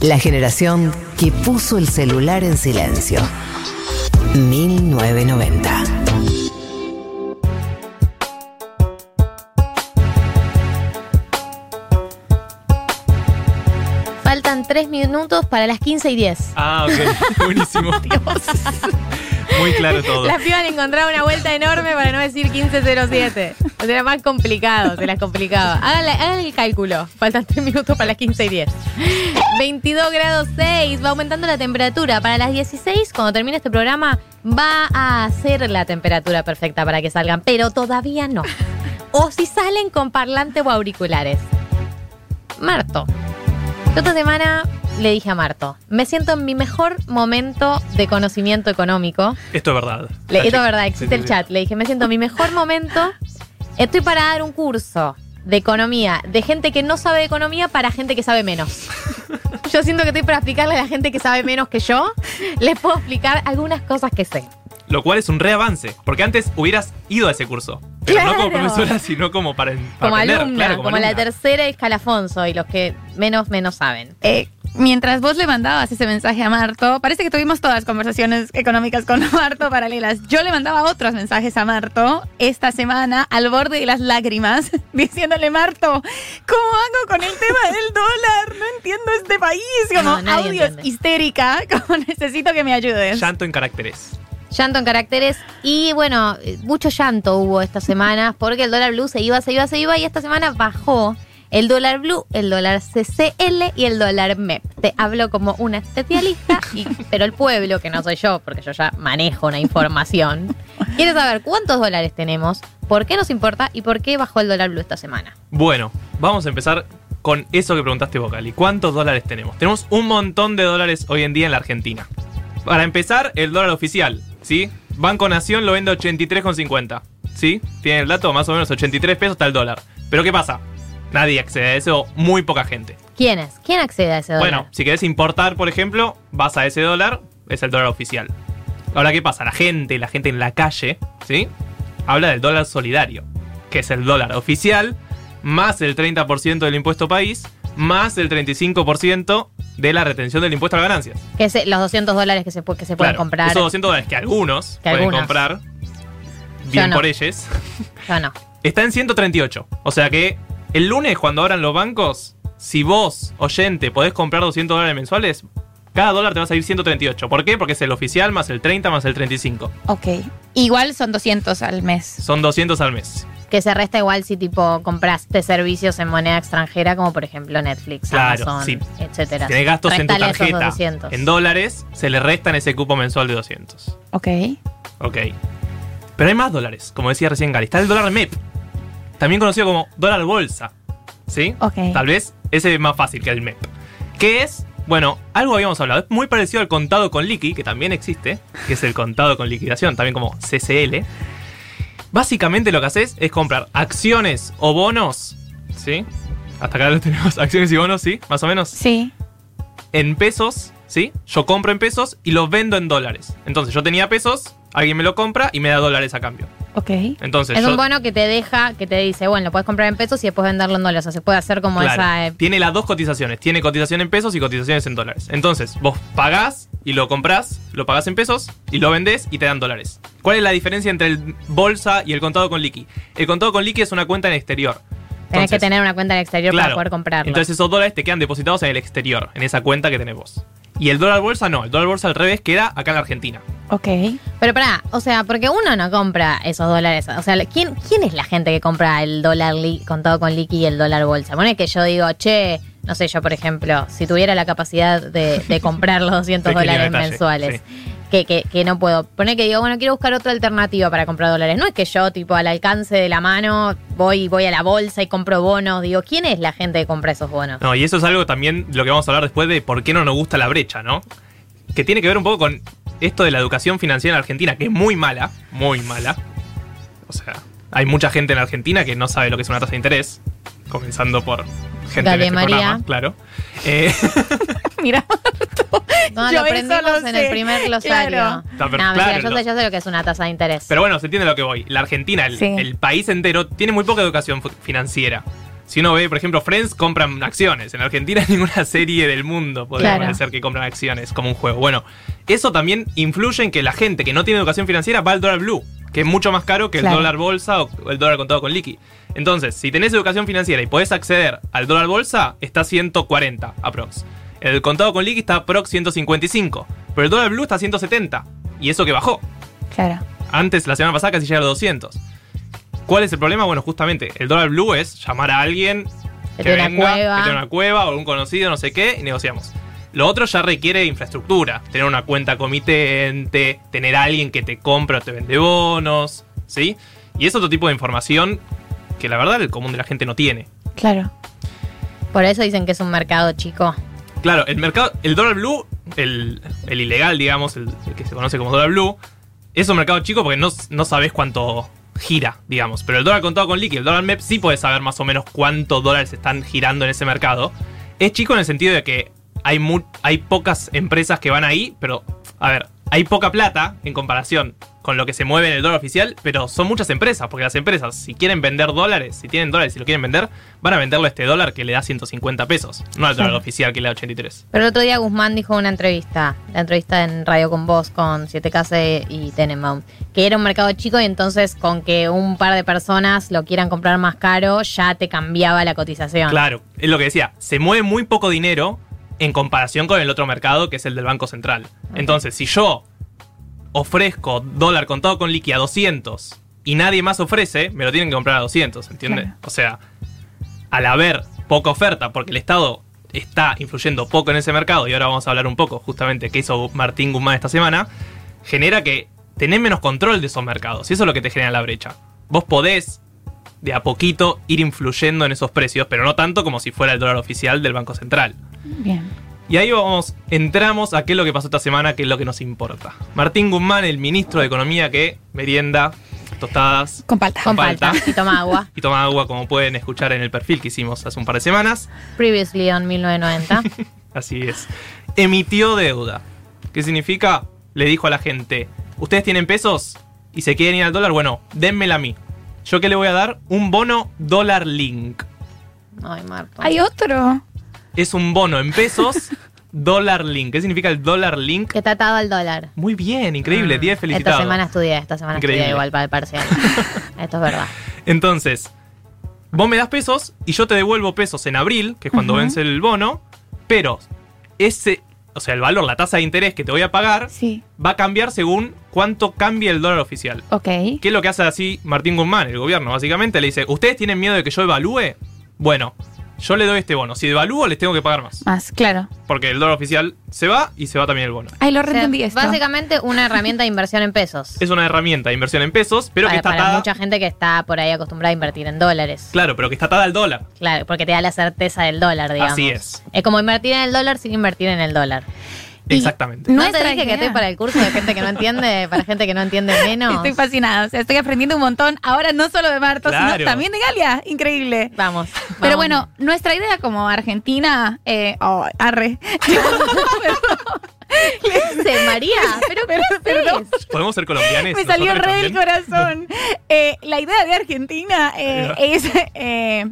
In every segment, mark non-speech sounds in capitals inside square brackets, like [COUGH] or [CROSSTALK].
La generación que puso el celular en silencio. 1990. Faltan tres minutos para las 15 y 10. Ah, ok. [LAUGHS] Buenísimo. Muy claro todo. Las pibas encontraron una vuelta enorme para no decir 1507. O sea, era más complicado, se las complicaba. Háganle, el cálculo. Faltan 3 minutos para las 15 y 10. 22 grados 6, va aumentando la temperatura. Para las 16, cuando termine este programa, va a ser la temperatura perfecta para que salgan, pero todavía no. O si salen con parlante o auriculares. Marto. Esta semana le dije a Marto, me siento en mi mejor momento de conocimiento económico. Esto es verdad. Le, esto es verdad, existe sí, el sí, chat. Le dije, me siento en mi mejor momento. Estoy para dar un curso de economía de gente que no sabe de economía para gente que sabe menos. [LAUGHS] Yo siento que estoy para explicarle a la gente que sabe menos que yo. Les puedo explicar algunas cosas que sé. Lo cual es un reavance. Porque antes hubieras ido a ese curso. Pero no como profesora, sino como para, para Como aprender. alumna, claro, como, la alumna. tercera escalafón soy, los que menos, menos saben. Eh, mientras vos le mandabas ese mensaje a Marto, parece que tuvimos todas conversaciones económicas con [LAUGHS] Marto paralelas. Yo le mandaba otros mensajes a Marto esta semana al borde de las lágrimas, [LAUGHS] diciéndole, Marto, ¿cómo hago con el tema del dólar? No entiendo este país. [LAUGHS] Como No, audios entiende. histérica, como necesito que me ayudes. Llanto en caracteres. Llanto en caracteres y bueno, eh, mucho llanto hubo esta semana porque el dólar blue se iba, se iba, se iba y esta semana bajó el dólar blue, el dólar CCL y el dólar MEP. Te hablo como una especialista, y, [LAUGHS] pero el pueblo, que no soy yo, porque yo ya manejo una información, [LAUGHS] quiere saber cuántos dólares tenemos, por qué nos importa y por qué bajó el dólar blue esta semana. Bueno, vamos a empezar con eso que preguntaste vos, Cali. ¿Cuántos dólares tenemos? Tenemos un montón de dólares hoy en día en la Argentina. Para empezar, el dólar oficial, ¿sí? Banco Nación lo vende a 83,50, ¿sí? Tiene el dato, más o menos 83 pesos está el dólar. Pero ¿qué pasa? Nadie accede a eso, muy poca gente. ¿Quién es? ¿Quién accede a ese dólar? Bueno, si querés importar, por ejemplo, vas a ese dólar, es el dólar oficial. Ahora, ¿qué pasa? La gente, la gente en la calle, ¿sí? Habla del dólar solidario, que es el dólar oficial, más el 30% del impuesto país, más el 35% de la retención del impuesto a las ganancias. que es eh, los 200 dólares que se, pu- que se pueden Claro, comprar. Esos 200 dólares que algunos Que pueden algunos. comprar, bien no. por ellos, Yo no. [LAUGHS] está en 138. O sea que el lunes, cuando abran los bancos, si vos, oyente, podés comprar 200 dólares mensuales, cada dólar te va a salir 138. ¿Por qué? Porque es el oficial más el 30 más el 35. Ok. Igual son 200 al mes. Son 200 al mes. Que se resta igual si tipo compraste servicios en moneda extranjera, como por ejemplo Netflix, Claro, Amazon, sí. etcétera. Si tenés gastos en tu tarjeta 200. en dólares, se le restan ese cupo mensual de 200. Ok. Ok. Pero hay más dólares, como decía recién Gary. Está el dólar MEP, también conocido como dólar bolsa. ¿Sí? Ok. Tal vez ese es más fácil que el MEP. ¿Qué es? Bueno, algo habíamos hablado. Es muy parecido al contado con liqui, que también existe, que es el contado con liquidación, también como CCL. Básicamente lo que haces es comprar acciones o bonos, ¿sí? Hasta acá lo tenemos, [LAUGHS] acciones y bonos, ¿sí? Más o menos Sí. en pesos, ¿sí? Yo compro en pesos y los vendo en dólares. Entonces yo tenía pesos, alguien me lo compra y me da dólares a cambio. Ok. Entonces Es yo, un bono que te deja, que te dice, bueno, lo puedes comprar en pesos y después venderlo en dólares. O sea, se puede hacer como claro, esa. eh, tiene las dos cotizaciones. Tiene cotización en pesos y cotizaciones en dólares. Entonces vos pagás y lo comprás, lo pagás en pesos y lo vendés y te dan dólares. ¿Cuál es la diferencia entre el bolsa y el contado con liqui? El contado con liqui es una cuenta en exterior. tenés que Entonces, tener una cuenta en el exterior para poder comprarlo. Entonces esos dólares te quedan depositados en el exterior, en esa cuenta que tenés vos. Y el dólar bolsa no, el dólar bolsa al revés queda acá en la Argentina. Ok. Pero pará, o sea, porque uno no compra esos dólares. O sea, ¿quién, quién es la gente que compra el dólar li- contado con liqui y el dólar bolsa? Pone que yo digo, che, no sé, yo por ejemplo, si tuviera la capacidad de, de comprar los [LAUGHS] 200 Pequeño dólares detalle, mensuales. Que, que, que no puedo. Pone que digo, bueno, quiero buscar otra alternativa para comprar dólares. No es que yo, tipo, al alcance de la mano, voy, voy a la bolsa y compro bonos. Digo, ¿quién es la gente que compra esos bonos? No, y eso es algo también lo que vamos a hablar después de por qué no nos gusta la brecha, ¿no? Que tiene que ver un poco con esto de la educación financiera en Argentina, que es muy mala, muy mala. O sea, hay mucha gente en Argentina que no sabe lo que es una tasa de interés, comenzando por gente en este María. programa, claro. Eh, [LAUGHS] [LAUGHS] Mira. No, Yo lo aprendimos lo en sé. el primer glosario. Claro. Mentira, yo, sé, yo sé lo que es una tasa de interés. pero bueno, se entiende lo que voy. La Argentina, el, Sí. el país entero, tiene muy poca educación financiera. Si uno ve, por ejemplo, Friends compran acciones. En Argentina [LAUGHS] ninguna serie del mundo podría Claro. ser que compran acciones como un juego. Bueno, eso también influye en que la gente que no tiene educación financiera va al dólar blue, que es mucho más caro que el Claro. dólar bolsa o el dólar contado con liqui. Entonces, si tenés educación financiera y podés acceder al dólar bolsa, está 140 aprox. El contado con liqui está aprox 155. Pero el dólar blue está 170. Y eso que bajó. Claro. Antes, la semana pasada, casi llegaba a los 200. ¿Cuál es el problema? Bueno, justamente, el dólar blue es llamar a alguien Que tiene una cueva. que tiene una cueva o un conocido, no sé qué, y negociamos. Lo otro ya requiere infraestructura. Tener una cuenta comitente, tener a alguien que te compra o te vende bonos, ¿sí? Y es otro tipo de información que la verdad el común de la gente no tiene. Claro. Por eso dicen que es un mercado chico. Claro, el mercado, el dólar blue, el, el ilegal, digamos, el, el que se conoce como dólar blue, es un mercado chico porque no, no sabes cuánto gira, digamos. Pero el dólar contado con liqui, el dólar MEP, sí puedes saber más o menos cuántos dólares están girando en ese mercado. Es chico en el sentido de que hay, hay pocas empresas que van ahí, pero, a ver, hay poca plata en comparación con lo que se mueve en el dólar oficial, pero son muchas empresas, porque las empresas, si quieren vender dólares, si tienen dólares y lo quieren vender, van a venderlo a este dólar que le da 150 pesos, no al dólar oficial que le da 83. Pero el otro día Guzmán dijo en una entrevista, la entrevista en Radio con Vos con 7K y Tenenbaum, que era un mercado chico y entonces con que un par de personas lo quieran comprar más caro ya te cambiaba la cotización. Claro, es lo que decía, se mueve muy poco dinero en comparación con el otro mercado que es el del Banco Central. Entonces, si yo ofrezco dólar contado con liqui a 200 y nadie más ofrece, me lo tienen que comprar a 200, ¿entiendes? Claro. O sea, al haber poca oferta, porque el Estado está influyendo poco en ese mercado, y ahora vamos a hablar un poco justamente qué hizo Martín Guzmán esta semana, genera que tenés menos control de esos mercados, y eso es lo que te genera la brecha. Vos podés de a poquito ir influyendo en esos precios, pero no tanto como si fuera el dólar oficial del Banco Central. Bien. Y ahí vamos, entramos a qué es lo que pasó esta semana, qué es lo que nos importa. Martín Guzmán, el ministro de Economía que merienda tostadas Con palta. Con palta y toma agua. [LAUGHS] y toma agua, como pueden escuchar en el perfil que hicimos hace un par de semanas. Previously on 1990. Así es. Emitió deuda. ¿Qué significa? Le dijo a la gente, ¿ustedes tienen pesos y se quieren ir al dólar? Bueno, denmela a mí. ¿Yo qué le voy a dar? Un bono dólar link. Ay, Marto. Hay otro. Es un bono en pesos [LAUGHS] dólar link. ¿Qué significa el dólar link? Que está atado al dólar. Muy bien, increíble. 10 felicitados. Esta semana estudié, esta semana Increíble. estudié igual para el parcial. [LAUGHS] Esto es verdad. Entonces, vos me das pesos y yo te devuelvo pesos en abril, que es cuando vence el bono, pero ese, o sea, el valor, la tasa de interés que te voy a pagar, Sí. va a cambiar según cuánto cambie el dólar oficial. Ok. ¿Qué es lo que hace así Martín Guzmán, el gobierno? Básicamente le dice, ¿ustedes tienen miedo de que yo evalúe? Bueno, yo le doy este bono. Si devalúo, les tengo que pagar más. Más, claro. Porque el dólar oficial se va y se va también el bono. Ay, lo O sea, reentendí esto. básicamente una herramienta de inversión en pesos. Es una herramienta de inversión en pesos, pero que está para atada... mucha gente que está por ahí acostumbrada a invertir en dólares. Claro, pero que está atada al dólar. Claro, porque te da la certeza del dólar, digamos. Así es. Es como invertir en el dólar sin invertir en el dólar. Exactamente. ¿No te dije que estoy para el curso de gente que no entiende, para gente que no entiende menos? Estoy fascinada. O sea, estoy aprendiendo un montón. Ahora no solo de Marto, Claro. sino también de Galia. Increíble. Vamos. Pero vamos. bueno, nuestra idea como Argentina. Eh, oh, arre. [LAUGHS] ¿Qué haces, María? ¿Pero qué haces? Perdón. ¿Podemos ser colombianos? Me salió re del corazón. Eh, la idea de Argentina eh, es eh,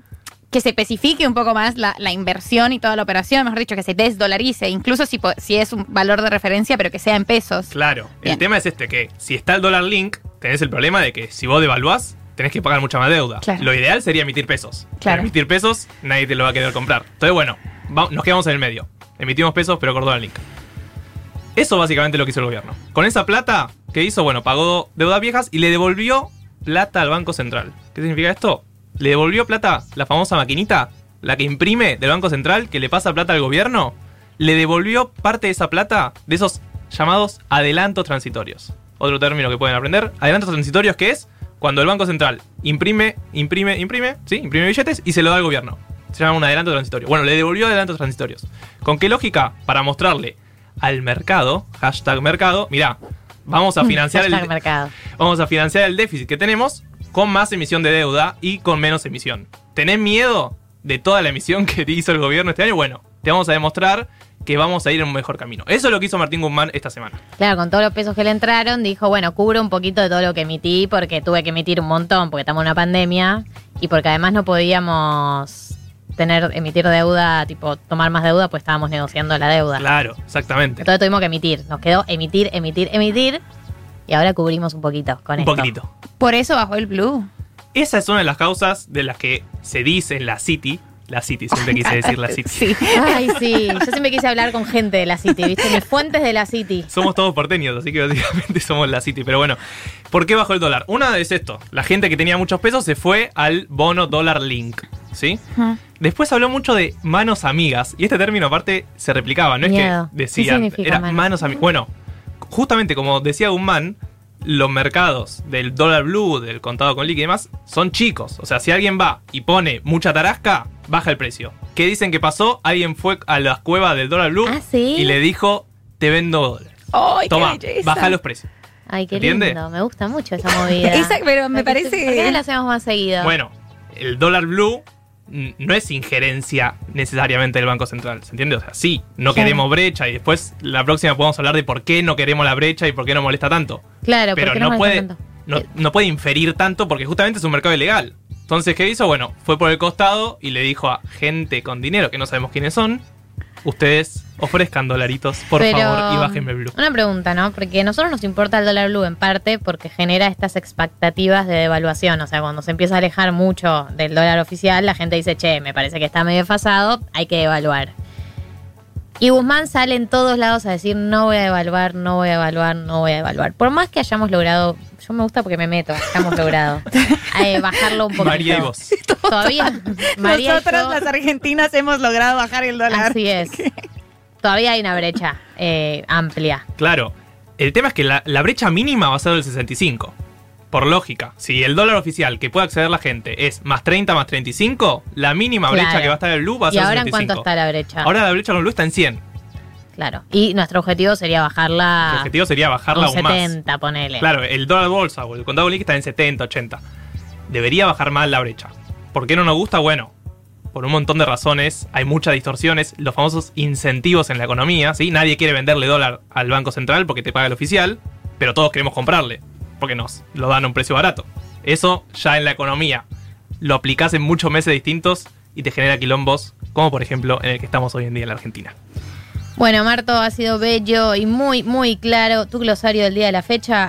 que se especifique un poco más la, la inversión y toda la operación, mejor dicho, que se desdolarice, incluso si, si es un valor de referencia, pero que sea en pesos. Claro. Bien. El tema es este, que si está el dólar link, tenés el problema de que si vos devaluás, tenés que pagar mucha más deuda. Claro. Lo ideal sería emitir pesos. Claro. Pero emitir pesos, nadie te lo va a querer comprar. Entonces, bueno, va- nos quedamos en el medio. Emitimos pesos, pero con dólar link. Eso básicamente es lo que hizo el gobierno. Con esa plata, ¿qué hizo? Bueno, pagó deudas viejas y le devolvió plata al Banco Central. ¿Qué significa esto? Le devolvió plata, la famosa maquinita, la que imprime del Banco Central, que le pasa plata al gobierno, le devolvió parte de esa plata de esos llamados adelantos transitorios. Otro término que pueden aprender. Adelantos transitorios que es cuando el Banco Central imprime, imprime, imprime, sí, imprime billetes y se lo da al gobierno. Se llama un adelanto transitorio. Bueno, le devolvió adelantos transitorios. ¿Con qué lógica? Para mostrarle al mercado, hashtag mercado, mirá, vamos a [LAUGHS] financiar el, mercado. vamos a financiar el déficit que tenemos con más emisión de deuda y con menos emisión. ¿Tenés miedo de toda la emisión que hizo el gobierno este año? Bueno, te vamos a demostrar que vamos a ir en un mejor camino. Eso es lo que hizo Martín Guzmán esta semana. Claro, con todos los pesos que le entraron, dijo, bueno, cubro un poquito de todo lo que emití porque tuve que emitir un montón porque estamos en una pandemia y porque además no podíamos tener, emitir deuda, tipo, tomar más deuda, pues estábamos negociando la deuda. Claro, exactamente. Entonces tuvimos que emitir. Nos quedó emitir, emitir, emitir. Y ahora cubrimos un poquito con Un esto. poquitito. Por eso bajó el blue. Esa es una de las causas de las que se dice en la City. La City, siempre quise [LAUGHS] decir la City. Sí. Ay, sí. Yo siempre quise hablar con gente de la City, ¿viste? Mis fuentes de la City. Somos todos porteños, así que básicamente [LAUGHS] somos la City. Pero bueno, ¿por qué bajó el dólar? Una es esto: la gente que tenía muchos pesos se fue al bono dólar link. ¿Sí? Después habló mucho de manos amigas. Y este término, aparte, se replicaba. No es que ¿Qué decían. significa Era manos? manos amigas. Bueno, justamente como decía Guzmán, los mercados del dólar blue, del contado con liqui y demás, son chicos. O sea, si alguien va y pone mucha tarasca, baja el precio. ¿Qué dicen que pasó? Alguien fue a las cuevas del dólar blue ¿Ah, sí? y le dijo: Te vendo dólares. ¡Ay, Toma, baja los precios. Ay, qué ¿Entiende? lindo. Me gusta mucho esa movida. [LAUGHS] Esa- pero me ¿Por qué- parece- ¿Por qué no la hacemos más seguido? Bueno, el dólar blue no es injerencia necesariamente del Banco Central, ¿se entiende? O sea, sí, no Claro. queremos brecha y después la próxima podemos hablar de por qué no queremos la brecha y por qué no molesta tanto. claro, Pero ¿por qué no puede, tanto? no, Eh, no puede inferir tanto porque justamente es un mercado ilegal. Entonces, ¿qué hizo? Bueno, fue por el costado y le dijo a gente con dinero que no sabemos quiénes son, ustedes ofrezcan dolaritos, por Pero, favor, y bájenme el blue. Una pregunta, ¿no? Porque a nosotros nos importa el dólar blue en parte porque genera estas expectativas de devaluación. O sea, cuando se empieza a alejar mucho del dólar oficial, la gente dice, che, me parece que está medio desfasado, hay que devaluar. Y Guzmán sale en todos lados a decir, no voy a devaluar, no voy a devaluar, no voy a devaluar. Por más que hayamos logrado, yo me gusta porque me meto, hayamos logrado [LAUGHS] eh, bajarlo un poquito. María y vos. Todavía, María y Nosotras yo- las argentinas hemos logrado bajar el dólar. Así es. [LAUGHS] Todavía hay una brecha eh, amplia. Claro. El tema es que la, la brecha mínima va a ser del 65. Por lógica, si el dólar oficial que puede acceder la gente es más 30 más 35, la mínima Claro. brecha que va a estar el blue va a ¿Y ser ahora en 65. cuánto está la brecha? Ahora la brecha con blue está en 100. Claro. Y nuestro objetivo sería bajarla El objetivo sería a bajarla un aún más. 70, ponele. Claro, el dólar bolsa o el contado líquido está en 70, 80. Debería bajar más la brecha. ¿Por qué no nos gusta? Bueno, por un montón de razones. Hay muchas distorsiones. Los famosos incentivos en la economía. ¿sí? Nadie quiere venderle dólar al Banco Central porque te paga el oficial. Pero todos queremos comprarle. Porque nos lo dan a un precio barato. Eso ya en la economía lo aplicás en muchos meses distintos y te genera quilombos. Como por ejemplo en el que estamos hoy en día en la Argentina. Bueno, Marto, ha sido bello y muy, muy claro tu glosario del día de la fecha.